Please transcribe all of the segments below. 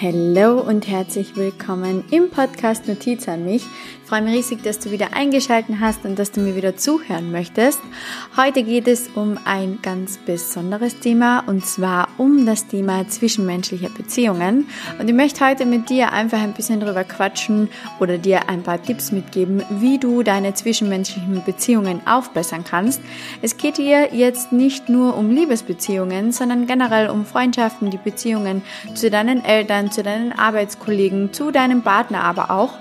Hallo und herzlich willkommen im Podcast Notiz an mich. Freue mich riesig, dass du wieder eingeschaltet hast und dass du mir wieder zuhören möchtest. Heute geht es um ein ganz besonderes Thema und zwar um das Thema zwischenmenschliche Beziehungen. Und ich möchte heute mit dir einfach ein bisschen drüber quatschen oder dir ein paar Tipps mitgeben, wie du deine zwischenmenschlichen Beziehungen aufbessern kannst. Es geht hier jetzt nicht nur um Liebesbeziehungen, sondern generell um Freundschaften, die Beziehungen zu deinen Eltern, zu deinen Arbeitskollegen, zu deinem Partner aber auch.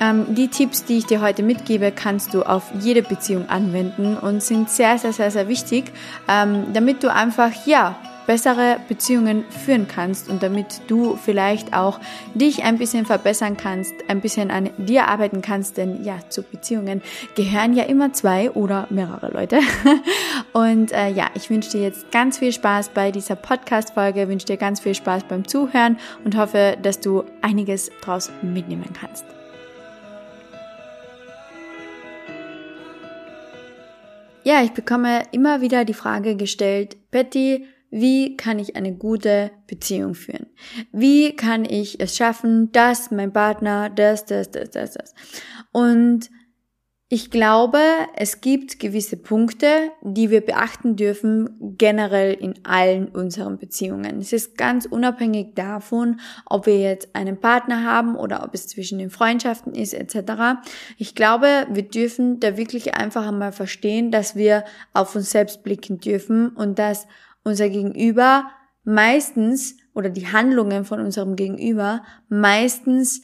Ähm, die Tipps, die ich dir heute mitgebe, kannst du auf jede Beziehung anwenden und sind sehr, sehr, sehr, sehr wichtig, ähm, damit du einfach, ja, bessere Beziehungen führen kannst und damit du vielleicht auch dich ein bisschen verbessern kannst, ein bisschen an dir arbeiten kannst, denn ja, zu Beziehungen gehören ja immer zwei oder mehrere Leute. Und äh, ja, ich wünsche dir jetzt ganz viel Spaß bei dieser Podcast-Folge, wünsche dir ganz viel Spaß beim Zuhören und hoffe, dass du einiges draus mitnehmen kannst. Ja, ich bekomme immer wieder die Frage gestellt, Betty, wie kann ich eine gute Beziehung führen? Wie kann ich es schaffen, dass mein Partner das, das, das, das, das? Und ich glaube, es gibt gewisse Punkte, die wir beachten dürfen, generell in allen unseren Beziehungen. Es ist ganz unabhängig davon, ob wir jetzt einen Partner haben oder ob es zwischen den Freundschaften ist, etc. Ich glaube, wir dürfen da wirklich einfach einmal verstehen, dass wir auf uns selbst blicken dürfen und dass unser Gegenüber meistens oder die Handlungen von unserem Gegenüber meistens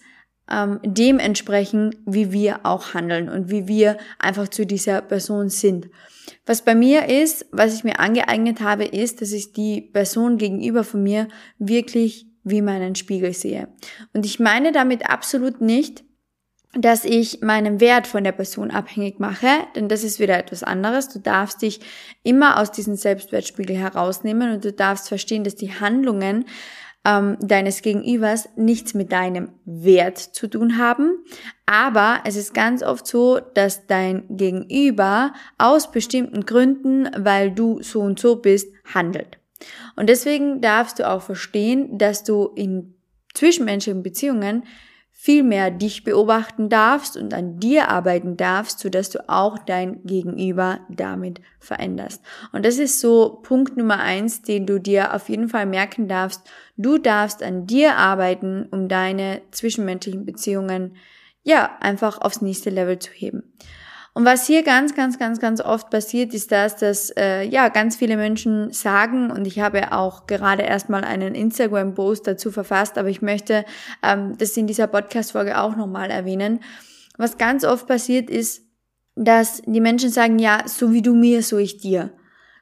ähm, dem entsprechen, wie wir auch handeln und wie wir einfach zu dieser Person sind. Was bei mir ist, was ich mir angeeignet habe, ist, dass ich die Person gegenüber von mir wirklich wie meinen Spiegel sehe. Und ich meine damit absolut nicht, dass ich meinen Wert von der Person abhängig mache, denn das ist wieder etwas anderes. Du darfst dich immer aus diesem Selbstwertspiegel herausnehmen und du darfst verstehen, dass die Handlungen ähm, deines Gegenübers nichts mit deinem Wert zu tun haben. Aber es ist ganz oft so, dass dein Gegenüber aus bestimmten Gründen, weil du so und so bist, handelt. Und deswegen darfst du auch verstehen, dass du in zwischenmenschlichen Beziehungen viel mehr dich beobachten darfst und an dir arbeiten darfst, so dass du auch dein Gegenüber damit veränderst. Und das ist so Punkt Nummer eins, den du dir auf jeden Fall merken darfst. Du darfst an dir arbeiten, um deine zwischenmenschlichen Beziehungen ja einfach aufs nächste Level zu heben. Und was hier ganz, ganz, ganz, ganz oft passiert, ist das, dass äh, ja ganz viele Menschen sagen, und ich habe auch gerade erstmal einen Instagram-Post dazu verfasst, aber ich möchte ähm, das in dieser Podcast-Folge auch nochmal erwähnen. Was ganz oft passiert ist, dass die Menschen sagen, ja, so wie du mir, so ich dir.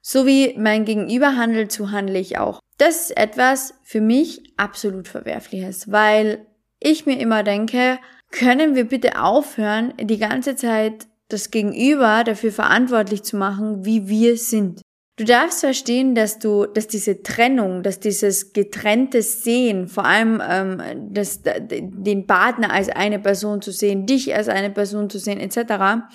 So wie mein Gegenüber handelt, so handle ich auch. Das ist etwas für mich absolut Verwerfliches, weil ich mir immer denke, können wir bitte aufhören, die ganze Zeit das Gegenüber dafür verantwortlich zu machen, wie wir sind. Du darfst verstehen, dass du, dass diese Trennung, dass dieses getrennte Sehen, vor allem ähm, das, den Partner als eine Person zu sehen, dich als eine Person zu sehen, etc.,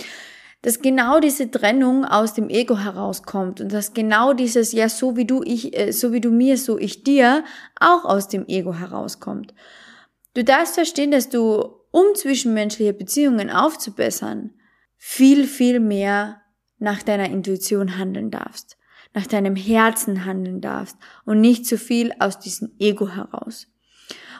dass genau diese Trennung aus dem Ego herauskommt und dass genau dieses ja so wie du ich äh, so wie du mir so ich dir auch aus dem Ego herauskommt. Du darfst verstehen, dass du um zwischenmenschliche Beziehungen aufzubessern, viel, viel mehr nach deiner Intuition handeln darfst, nach deinem Herzen handeln darfst und nicht zu viel aus diesem Ego heraus.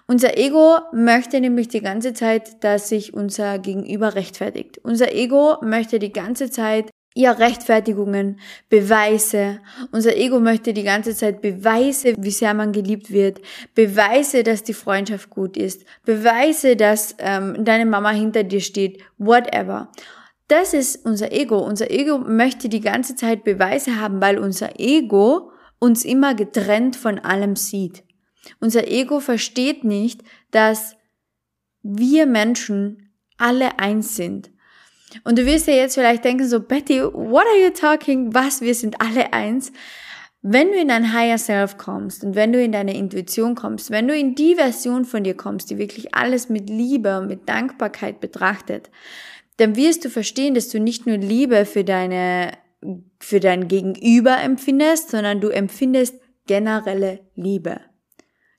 Unser Ego möchte nämlich die ganze Zeit, dass sich unser Gegenüber rechtfertigt. Unser Ego möchte die ganze Zeit ja Rechtfertigungen, Beweise. Unser Ego möchte die ganze Zeit Beweise, wie sehr man geliebt wird, Beweise, dass die Freundschaft gut ist, Beweise, dass ähm, deine Mama hinter dir steht, whatever. Das ist unser Ego. Unser Ego möchte die ganze Zeit Beweise haben, weil unser Ego uns immer getrennt von allem sieht. Unser Ego versteht nicht, dass wir Menschen alle eins sind. Und du wirst dir jetzt vielleicht denken, so Betty, what are you talking? Was? Wir sind alle eins. Wenn du in dein Higher Self kommst und wenn du in deine Intuition kommst, wenn du in die Version von dir kommst, die wirklich alles mit Liebe und mit Dankbarkeit betrachtet, dann wirst du verstehen, dass du nicht nur Liebe für deine, für dein Gegenüber empfindest, sondern du empfindest generelle Liebe.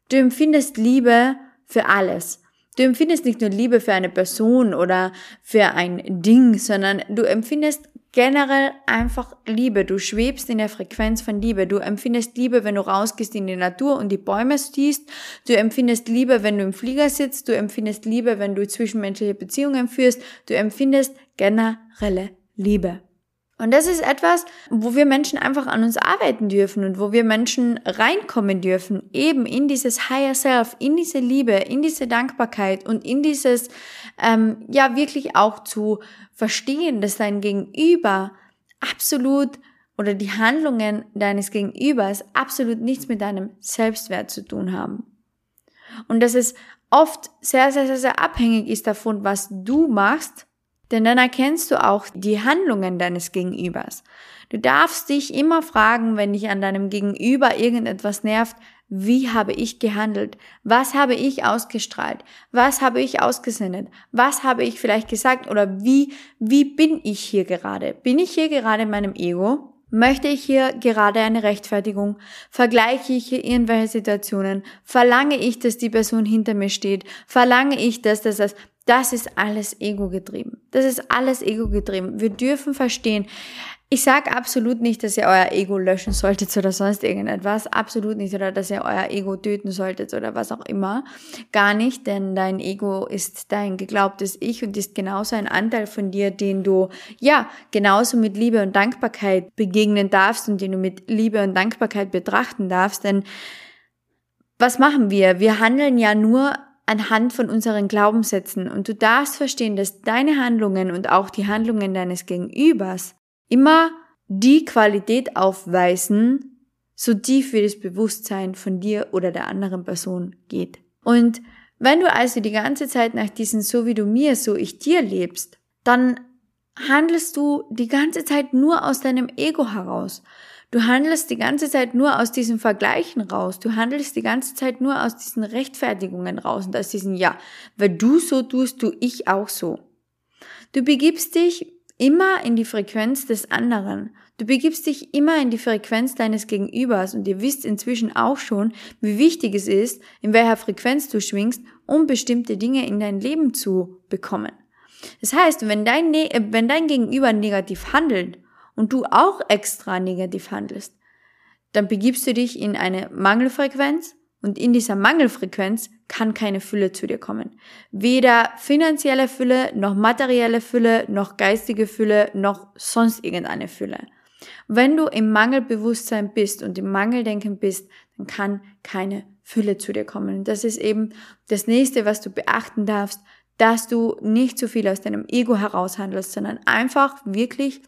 Du empfindest Liebe für alles. Du empfindest nicht nur Liebe für eine Person oder für ein Ding, sondern du empfindest generell einfach Liebe. Du schwebst in der Frequenz von Liebe. Du empfindest Liebe, wenn du rausgehst in die Natur und die Bäume siehst. Du empfindest Liebe, wenn du im Flieger sitzt. Du empfindest Liebe, wenn du zwischenmenschliche Beziehungen führst. Du empfindest generelle Liebe. Und das ist etwas, wo wir Menschen einfach an uns arbeiten dürfen und wo wir Menschen reinkommen dürfen, eben in dieses Higher Self, in diese Liebe, in diese Dankbarkeit und in dieses, ähm, ja, wirklich auch zu verstehen, dass dein Gegenüber absolut oder die Handlungen deines Gegenübers absolut nichts mit deinem Selbstwert zu tun haben. Und dass es oft sehr, sehr, sehr, sehr abhängig ist davon, was du machst denn dann erkennst du auch die Handlungen deines Gegenübers. Du darfst dich immer fragen, wenn dich an deinem Gegenüber irgendetwas nervt, wie habe ich gehandelt? Was habe ich ausgestrahlt? Was habe ich ausgesendet? Was habe ich vielleicht gesagt? Oder wie, wie bin ich hier gerade? Bin ich hier gerade in meinem Ego? Möchte ich hier gerade eine Rechtfertigung? Vergleiche ich hier irgendwelche Situationen? Verlange ich, dass die Person hinter mir steht? Verlange ich, dass das, das, das ist alles ego getrieben. Das ist alles ego getrieben. Wir dürfen verstehen, ich sage absolut nicht, dass ihr euer Ego löschen solltet oder sonst irgendetwas. Absolut nicht. Oder dass ihr euer Ego töten solltet oder was auch immer. Gar nicht, denn dein Ego ist dein geglaubtes Ich und ist genauso ein Anteil von dir, den du, ja, genauso mit Liebe und Dankbarkeit begegnen darfst und den du mit Liebe und Dankbarkeit betrachten darfst. Denn was machen wir? Wir handeln ja nur anhand von unseren Glaubenssätzen und du darfst verstehen, dass deine Handlungen und auch die Handlungen deines Gegenübers immer die Qualität aufweisen, so tief wie das Bewusstsein von dir oder der anderen Person geht. Und wenn du also die ganze Zeit nach diesen so wie du mir, so ich dir lebst, dann handelst du die ganze Zeit nur aus deinem Ego heraus. Du handelst die ganze Zeit nur aus diesen Vergleichen raus. Du handelst die ganze Zeit nur aus diesen Rechtfertigungen raus und aus diesen Ja, weil du so tust, tu ich auch so. Du begibst dich immer in die Frequenz des anderen. Du begibst dich immer in die Frequenz deines Gegenübers und ihr wisst inzwischen auch schon, wie wichtig es ist, in welcher Frequenz du schwingst, um bestimmte Dinge in dein Leben zu bekommen. Das heißt, wenn dein, ne wenn dein Gegenüber negativ handelt und du auch extra negativ handelst, dann begibst du dich in eine Mangelfrequenz und in dieser Mangelfrequenz kann keine Fülle zu dir kommen. Weder finanzielle Fülle, noch materielle Fülle, noch geistige Fülle, noch sonst irgendeine Fülle. Wenn du im Mangelbewusstsein bist und im Mangeldenken bist, dann kann keine Fülle zu dir kommen. Das ist eben das nächste, was du beachten darfst, dass du nicht zu viel aus deinem Ego heraushandelst, sondern einfach wirklich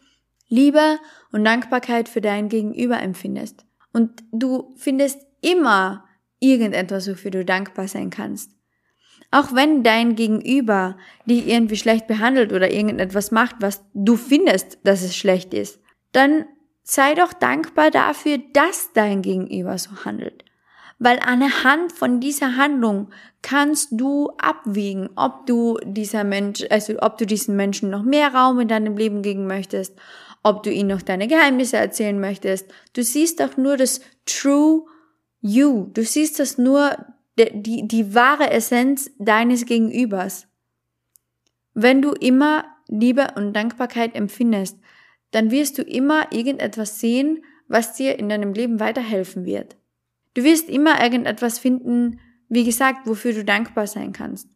Liebe und Dankbarkeit für dein Gegenüber empfindest. Und du findest immer irgendetwas, wofür du dankbar sein kannst. Auch wenn dein Gegenüber dich irgendwie schlecht behandelt oder irgendetwas macht, was du findest, dass es schlecht ist, dann sei doch dankbar dafür, dass dein Gegenüber so handelt. Weil anhand von dieser Handlung kannst du abwägen, ob du dieser Mensch, also ob du diesen Menschen noch mehr Raum in deinem Leben geben möchtest, ob du ihnen noch deine Geheimnisse erzählen möchtest. Du siehst doch nur das True You. Du siehst das nur, die, die, die wahre Essenz deines Gegenübers. Wenn du immer Liebe und Dankbarkeit empfindest, dann wirst du immer irgendetwas sehen, was dir in deinem Leben weiterhelfen wird. Du wirst immer irgendetwas finden, wie gesagt, wofür du dankbar sein kannst.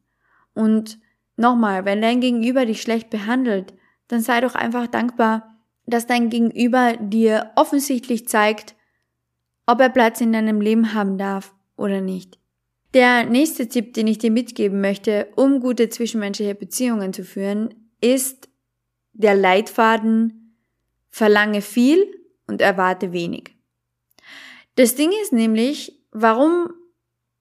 Und nochmal, wenn dein Gegenüber dich schlecht behandelt, dann sei doch einfach dankbar, dass dein Gegenüber dir offensichtlich zeigt, ob er Platz in deinem Leben haben darf oder nicht. Der nächste Tipp, den ich dir mitgeben möchte, um gute zwischenmenschliche Beziehungen zu führen, ist der Leitfaden Verlange viel und erwarte wenig. Das Ding ist nämlich, warum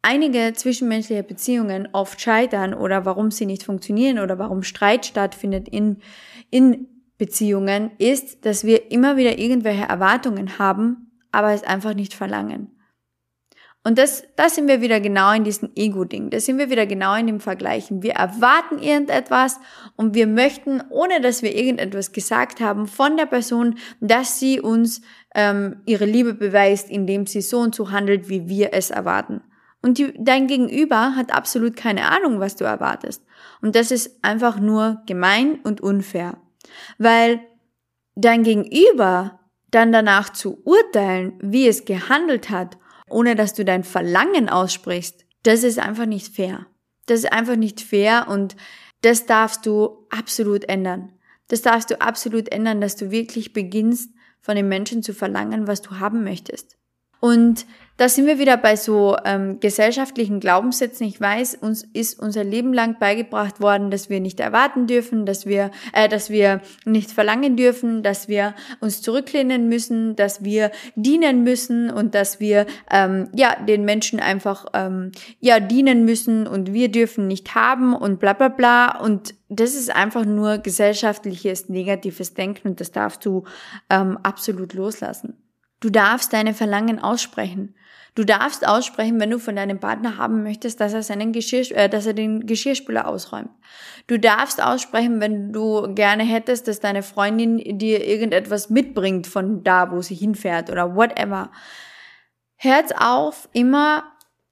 einige zwischenmenschliche Beziehungen oft scheitern oder warum sie nicht funktionieren oder warum Streit stattfindet in, in Beziehungen ist, dass wir immer wieder irgendwelche Erwartungen haben, aber es einfach nicht verlangen. Und das, da sind wir wieder genau in diesem Ego-Ding. Da sind wir wieder genau in dem Vergleichen. Wir erwarten irgendetwas und wir möchten, ohne dass wir irgendetwas gesagt haben, von der Person, dass sie uns ähm, ihre Liebe beweist, indem sie so und so handelt, wie wir es erwarten. Und die, dein Gegenüber hat absolut keine Ahnung, was du erwartest. Und das ist einfach nur gemein und unfair. Weil dein Gegenüber dann danach zu urteilen, wie es gehandelt hat, ohne dass du dein Verlangen aussprichst, das ist einfach nicht fair. Das ist einfach nicht fair und das darfst du absolut ändern. Das darfst du absolut ändern, dass du wirklich beginnst, von den Menschen zu verlangen, was du haben möchtest. Und da sind wir wieder bei so ähm, gesellschaftlichen Glaubenssätzen. Ich weiß, uns ist unser Leben lang beigebracht worden, dass wir nicht erwarten dürfen, dass wir, äh, dass wir nicht verlangen dürfen, dass wir uns zurücklehnen müssen, dass wir dienen müssen und dass wir ähm, ja den Menschen einfach ähm, ja dienen müssen und wir dürfen nicht haben und bla bla bla. Und das ist einfach nur gesellschaftliches negatives Denken und das darfst du ähm, absolut loslassen. Du darfst deine Verlangen aussprechen. Du darfst aussprechen, wenn du von deinem Partner haben möchtest, dass er seinen Geschirr, äh, dass er den Geschirrspüler ausräumt. Du darfst aussprechen, wenn du gerne hättest, dass deine Freundin dir irgendetwas mitbringt von da, wo sie hinfährt oder whatever. Hört auf, immer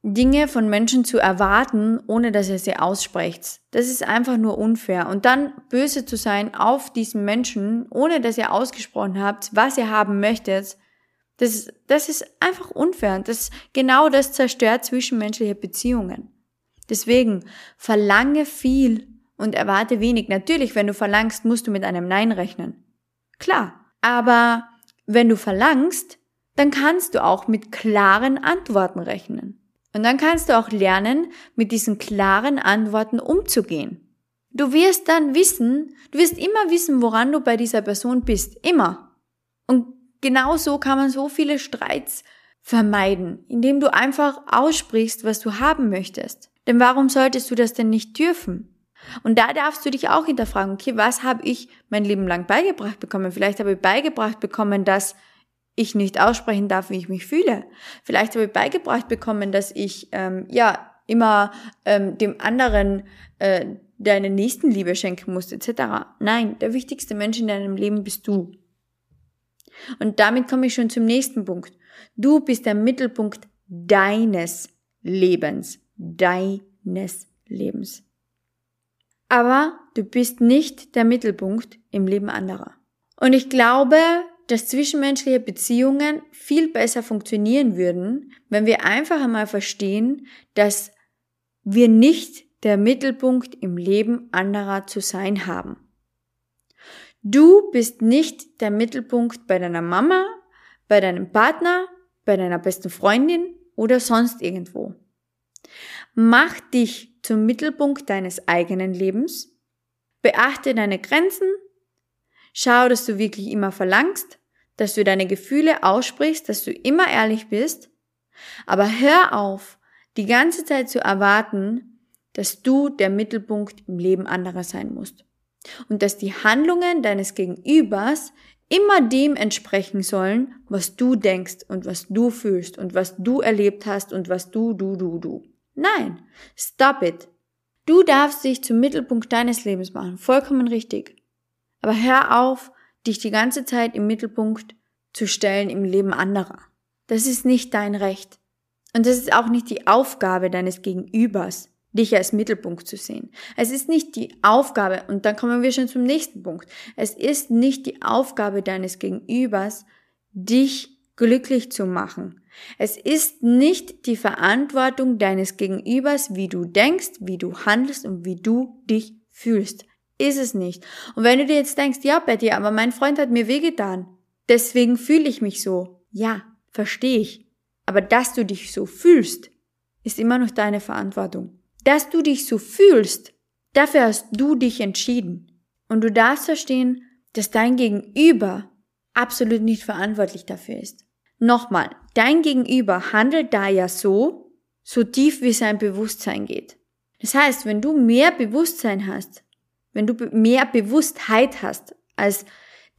Dinge von Menschen zu erwarten, ohne dass ihr sie aussprecht. Das ist einfach nur unfair. Und dann böse zu sein auf diesen Menschen, ohne dass ihr ausgesprochen habt, was ihr haben möchtet, das, das ist einfach unfair. Das, genau das zerstört zwischenmenschliche Beziehungen. Deswegen verlange viel und erwarte wenig. Natürlich, wenn du verlangst, musst du mit einem Nein rechnen. Klar. Aber wenn du verlangst, dann kannst du auch mit klaren Antworten rechnen. Und dann kannst du auch lernen, mit diesen klaren Antworten umzugehen. Du wirst dann wissen, du wirst immer wissen, woran du bei dieser Person bist. Immer. Und Genau so kann man so viele Streits vermeiden, indem du einfach aussprichst, was du haben möchtest. Denn warum solltest du das denn nicht dürfen? Und da darfst du dich auch hinterfragen, okay, was habe ich mein Leben lang beigebracht bekommen? Vielleicht habe ich beigebracht bekommen, dass ich nicht aussprechen darf, wie ich mich fühle. Vielleicht habe ich beigebracht bekommen, dass ich ähm, ja immer ähm, dem anderen äh, deine Nächstenliebe schenken muss, etc. Nein, der wichtigste Mensch in deinem Leben bist du. Und damit komme ich schon zum nächsten Punkt. Du bist der Mittelpunkt deines Lebens. Deines Lebens. Aber du bist nicht der Mittelpunkt im Leben anderer. Und ich glaube, dass zwischenmenschliche Beziehungen viel besser funktionieren würden, wenn wir einfach einmal verstehen, dass wir nicht der Mittelpunkt im Leben anderer zu sein haben. Du bist nicht der Mittelpunkt bei deiner Mama, bei deinem Partner, bei deiner besten Freundin oder sonst irgendwo. Mach dich zum Mittelpunkt deines eigenen Lebens. Beachte deine Grenzen. Schau, dass du wirklich immer verlangst, dass du deine Gefühle aussprichst, dass du immer ehrlich bist. Aber hör auf, die ganze Zeit zu erwarten, dass du der Mittelpunkt im Leben anderer sein musst und dass die Handlungen deines Gegenübers immer dem entsprechen sollen, was du denkst und was du fühlst und was du erlebt hast und was du, du, du, du. Nein, stop it. Du darfst dich zum Mittelpunkt deines Lebens machen, vollkommen richtig. Aber hör auf, dich die ganze Zeit im Mittelpunkt zu stellen im Leben anderer. Das ist nicht dein Recht. Und das ist auch nicht die Aufgabe deines Gegenübers dich als Mittelpunkt zu sehen. Es ist nicht die Aufgabe, und dann kommen wir schon zum nächsten Punkt, es ist nicht die Aufgabe deines Gegenübers, dich glücklich zu machen. Es ist nicht die Verantwortung deines Gegenübers, wie du denkst, wie du handelst und wie du dich fühlst. Ist es nicht. Und wenn du dir jetzt denkst, ja, Betty, aber mein Freund hat mir wehgetan, deswegen fühle ich mich so. Ja, verstehe ich. Aber dass du dich so fühlst, ist immer noch deine Verantwortung dass du dich so fühlst, dafür hast du dich entschieden. Und du darfst verstehen, dass dein Gegenüber absolut nicht verantwortlich dafür ist. Nochmal, dein Gegenüber handelt da ja so, so tief wie sein Bewusstsein geht. Das heißt, wenn du mehr Bewusstsein hast, wenn du mehr Bewusstheit hast als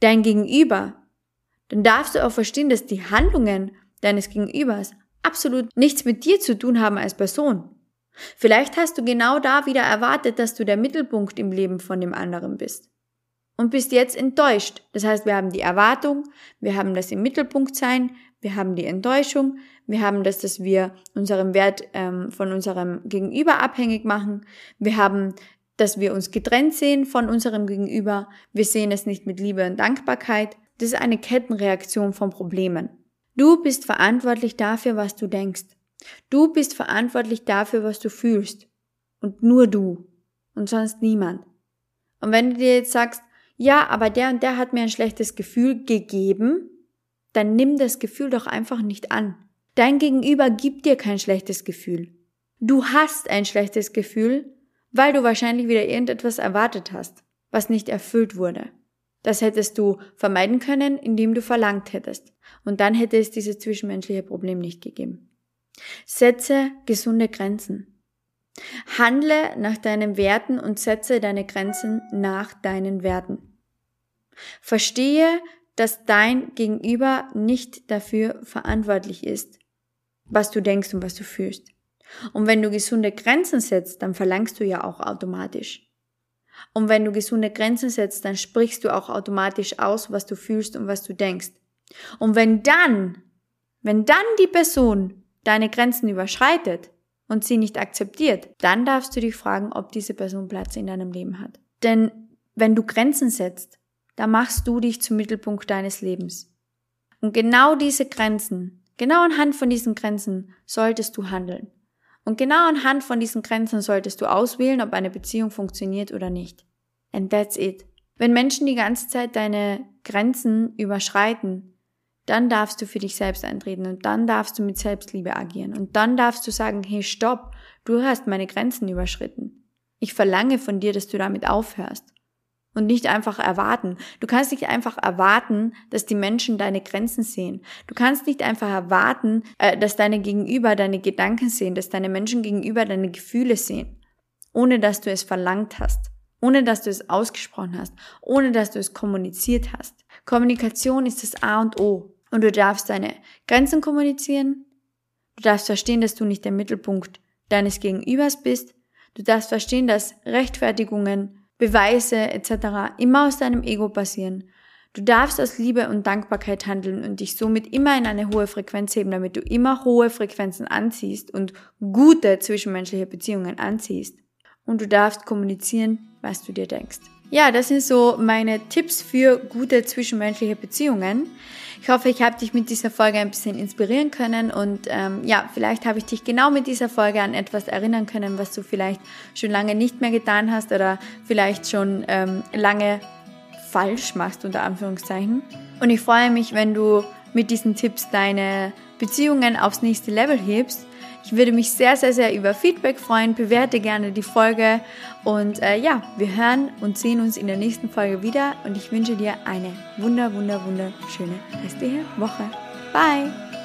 dein Gegenüber, dann darfst du auch verstehen, dass die Handlungen deines Gegenübers absolut nichts mit dir zu tun haben als Person. Vielleicht hast du genau da wieder erwartet, dass du der Mittelpunkt im Leben von dem anderen bist. Und bist jetzt enttäuscht. Das heißt, wir haben die Erwartung, wir haben das im Mittelpunkt sein, Wir haben die Enttäuschung, wir haben das, dass wir unseren Wert ähm, von unserem Gegenüber abhängig machen, wir haben, dass wir uns getrennt sehen von unserem Gegenüber, wir sehen es nicht mit Liebe und Dankbarkeit. Das ist eine Kettenreaktion von Problemen. Du bist verantwortlich dafür, was du denkst. Du bist verantwortlich dafür, was du fühlst. Und nur du. Und sonst niemand. Und wenn du dir jetzt sagst, ja, aber der und der hat mir ein schlechtes Gefühl gegeben, dann nimm das Gefühl doch einfach nicht an. Dein Gegenüber gibt dir kein schlechtes Gefühl. Du hast ein schlechtes Gefühl, weil du wahrscheinlich wieder irgendetwas erwartet hast, was nicht erfüllt wurde. Das hättest du vermeiden können, indem du verlangt hättest. Und dann hätte es dieses zwischenmenschliche Problem nicht gegeben. Setze gesunde Grenzen. Handle nach deinen Werten und setze deine Grenzen nach deinen Werten. Verstehe, dass dein Gegenüber nicht dafür verantwortlich ist, was du denkst und was du fühlst. Und wenn du gesunde Grenzen setzt, dann verlangst du ja auch automatisch. Und wenn du gesunde Grenzen setzt, dann sprichst du auch automatisch aus, was du fühlst und was du denkst. Und wenn dann, wenn dann die Person deine Grenzen überschreitet und sie nicht akzeptiert, dann darfst du dich fragen, ob diese Person Platz in deinem Leben hat. Denn wenn du Grenzen setzt, dann machst du dich zum Mittelpunkt deines Lebens. Und genau diese Grenzen, genau anhand von diesen Grenzen solltest du handeln. Und genau anhand von diesen Grenzen solltest du auswählen, ob eine Beziehung funktioniert oder nicht. And that's it. Wenn Menschen die ganze Zeit deine Grenzen überschreiten, dann darfst du für dich selbst eintreten und dann darfst du mit Selbstliebe agieren und dann darfst du sagen, hey, stopp, du hast meine Grenzen überschritten. Ich verlange von dir, dass du damit aufhörst und nicht einfach erwarten. Du kannst nicht einfach erwarten, dass die Menschen deine Grenzen sehen. Du kannst nicht einfach erwarten, äh, dass deine Gegenüber deine Gedanken sehen, dass deine Menschen gegenüber deine Gefühle sehen, ohne dass du es verlangt hast, ohne dass du es ausgesprochen hast, ohne dass du es kommuniziert hast. Kommunikation ist das A und O. Und du darfst deine Grenzen kommunizieren. Du darfst verstehen, dass du nicht der Mittelpunkt deines Gegenübers bist. Du darfst verstehen, dass Rechtfertigungen Beweise etc. immer aus deinem Ego passieren. Du darfst aus Liebe und Dankbarkeit handeln und dich somit immer in eine hohe Frequenz heben, damit du immer hohe Frequenzen anziehst und gute zwischenmenschliche Beziehungen anziehst. Und du darfst kommunizieren, was du dir denkst. Ja, das sind so meine Tipps für gute zwischenmenschliche Beziehungen. Ich hoffe, ich habe dich mit dieser Folge ein bisschen inspirieren können und ähm, ja, vielleicht habe ich dich genau mit dieser Folge an etwas erinnern können, was du vielleicht schon lange nicht mehr getan hast oder vielleicht schon ähm, lange falsch machst, unter Anführungszeichen. Und ich freue mich, wenn du mit diesen Tipps deine Beziehungen aufs nächste Level hebst ich würde mich sehr, sehr, sehr über Feedback freuen. Bewerte gerne die Folge. Und äh, ja, wir hören und sehen uns in der nächsten Folge wieder. Und ich wünsche dir eine wunder, wunder, wunderschöne restliche Woche. Bye!